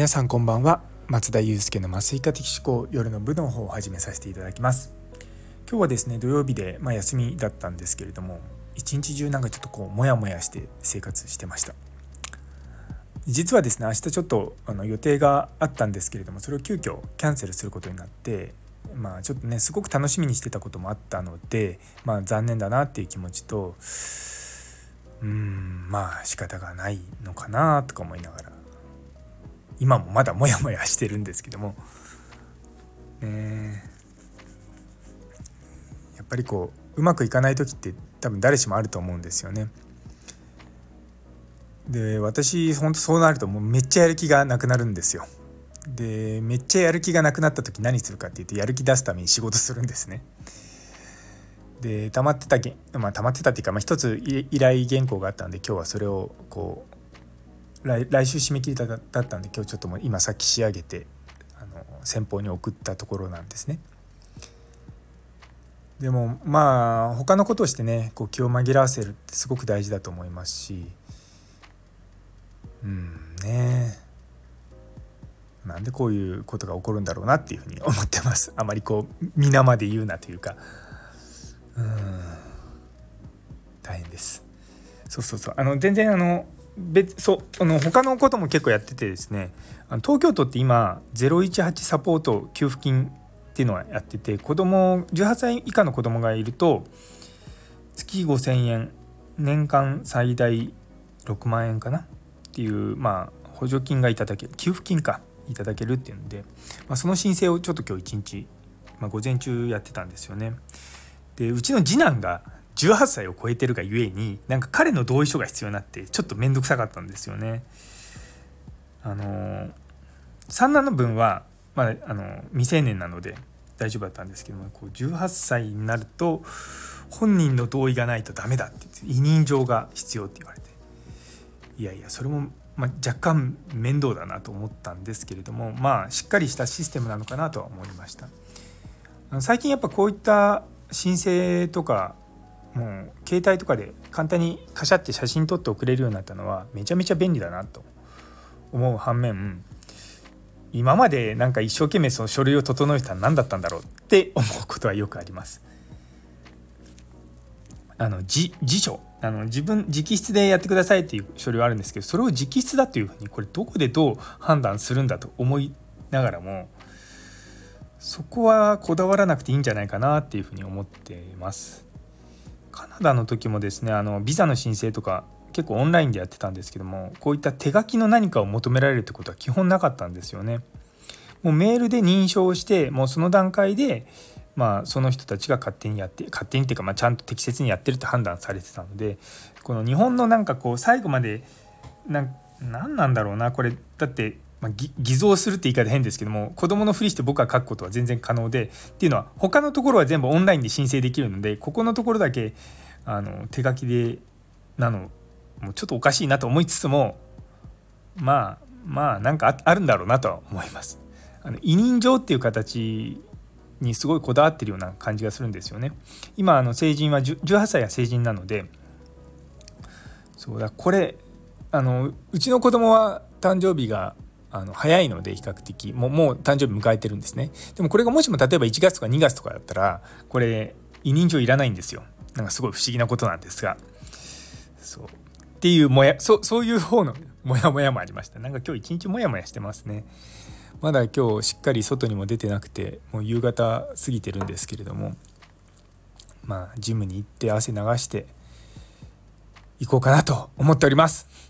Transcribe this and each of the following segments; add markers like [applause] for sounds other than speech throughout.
皆さんこんばんは。松田祐介の麻酔科的思考夜の部の方を始めさせていただきます。今日はですね土曜日で、まあ、休みだったんですけれども一日中なんかちょっとこうモヤモヤして生活してました。実はですね明日ちょっとあの予定があったんですけれどもそれを急遽キャンセルすることになってまあちょっとねすごく楽しみにしてたこともあったのでまあ残念だなっていう気持ちとうんまあ仕方がないのかなとか思いながら。今もまだモヤモヤしてるんですけどもねやっぱりこううまくいかない時って多分誰しもあると思うんですよね。で私ほんとそうなるともうめっちゃやる気がなくなるんですよ。でめっちゃやる気がなくなった時何するかっていうとやる気出すために仕事するんですね。で溜まってたまあ溜まってたっていうか、まあ、一つ依頼原稿があったんで今日はそれをこう来来週締め切りだったんで今日ちょっとも今さっき仕上げてあの先方に送ったところなんですね。でもまあ他のことをしてねこう気を紛らわせるってすごく大事だと思いますしうんねなんでこういうことが起こるんだろうなっていうふうに思ってます。[laughs] あまりこう皆まで言うなというか。うん。大変です。そうそうそう。あの全然あの別そうあの他のことも結構やっててですね東京都って今018サポート給付金っていうのはやってて子供18歳以下の子供がいると月5,000円年間最大6万円かなっていうまあ補助金がいただける給付金かいただけるっていうので、まあ、その申請をちょっと今日一日、まあ、午前中やってたんですよね。でうちの次男が18歳を超えてるがゆえになんか彼の同意書が必要になってちょっと面倒くさかったんですよね。あの三男の分は、まあ、あの未成年なので大丈夫だったんですけどもこう18歳になると本人の同意がないとダメだって委任状が必要って言われていやいやそれも、まあ、若干面倒だなと思ったんですけれどもまあしっかりしたシステムなのかなとは思いました。最近やっぱこういった申請とかもう携帯とかで簡単にカシャって写真撮って送れるようになったのはめちゃめちゃ便利だなと思う反面今までなんか一生懸命その書類を整えたら何だったんだろうって [laughs] 思うことはよくあります。あの辞書あの自分直筆でやってくださいっていう書類はあるんですけどそれを直筆だというふうにこれどこでどう判断するんだと思いながらもそこはこだわらなくていいんじゃないかなっていうふうに思ってます。カナダの時もですねあのビザの申請とか結構オンラインでやってたんですけどもこういった手書きの何かを求められるってことは基本なかったんですよね。もうメールで認証してもうその段階でまあその人たちが勝手にやって勝手にっていうかまあちゃんと適切にやってるって判断されてたのでこの日本のなんかこう最後までな何なんだろうなこれだってまあ、偽造するって言い方変ですけども子供のふりして僕は書くことは全然可能でっていうのは他のところは全部オンラインで申請できるのでここのところだけあの手書きでなのもうちょっとおかしいなと思いつつもまあまあなんかあるんだろうなとは思います。あの委任状っていう形にすごいこだわってるような感じがするんですよね。今あの成人は18歳が成人なのでそうだこれあのうちの子供は誕生日があの早いので比較的。もうもう誕生日迎えてるんですね。でもこれがもしも例えば1月とか2月とかだったらこれ委任状いらないんですよ。なんかすごい不思議なことなんですが。そう。っていうもやそそういう方のモヤモヤもありました。なんか今日一日モヤモヤしてますね。まだ今日しっかり外にも出てなくてもう夕方過ぎてるんですけれども。まあジムに行って汗流して行こうかなと思っております。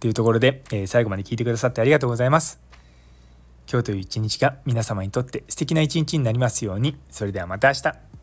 というところで、えー、最後まで聞いてくださってありがとうございます。今日という一日が皆様にとって素敵な一日になりますように。それではまた明日。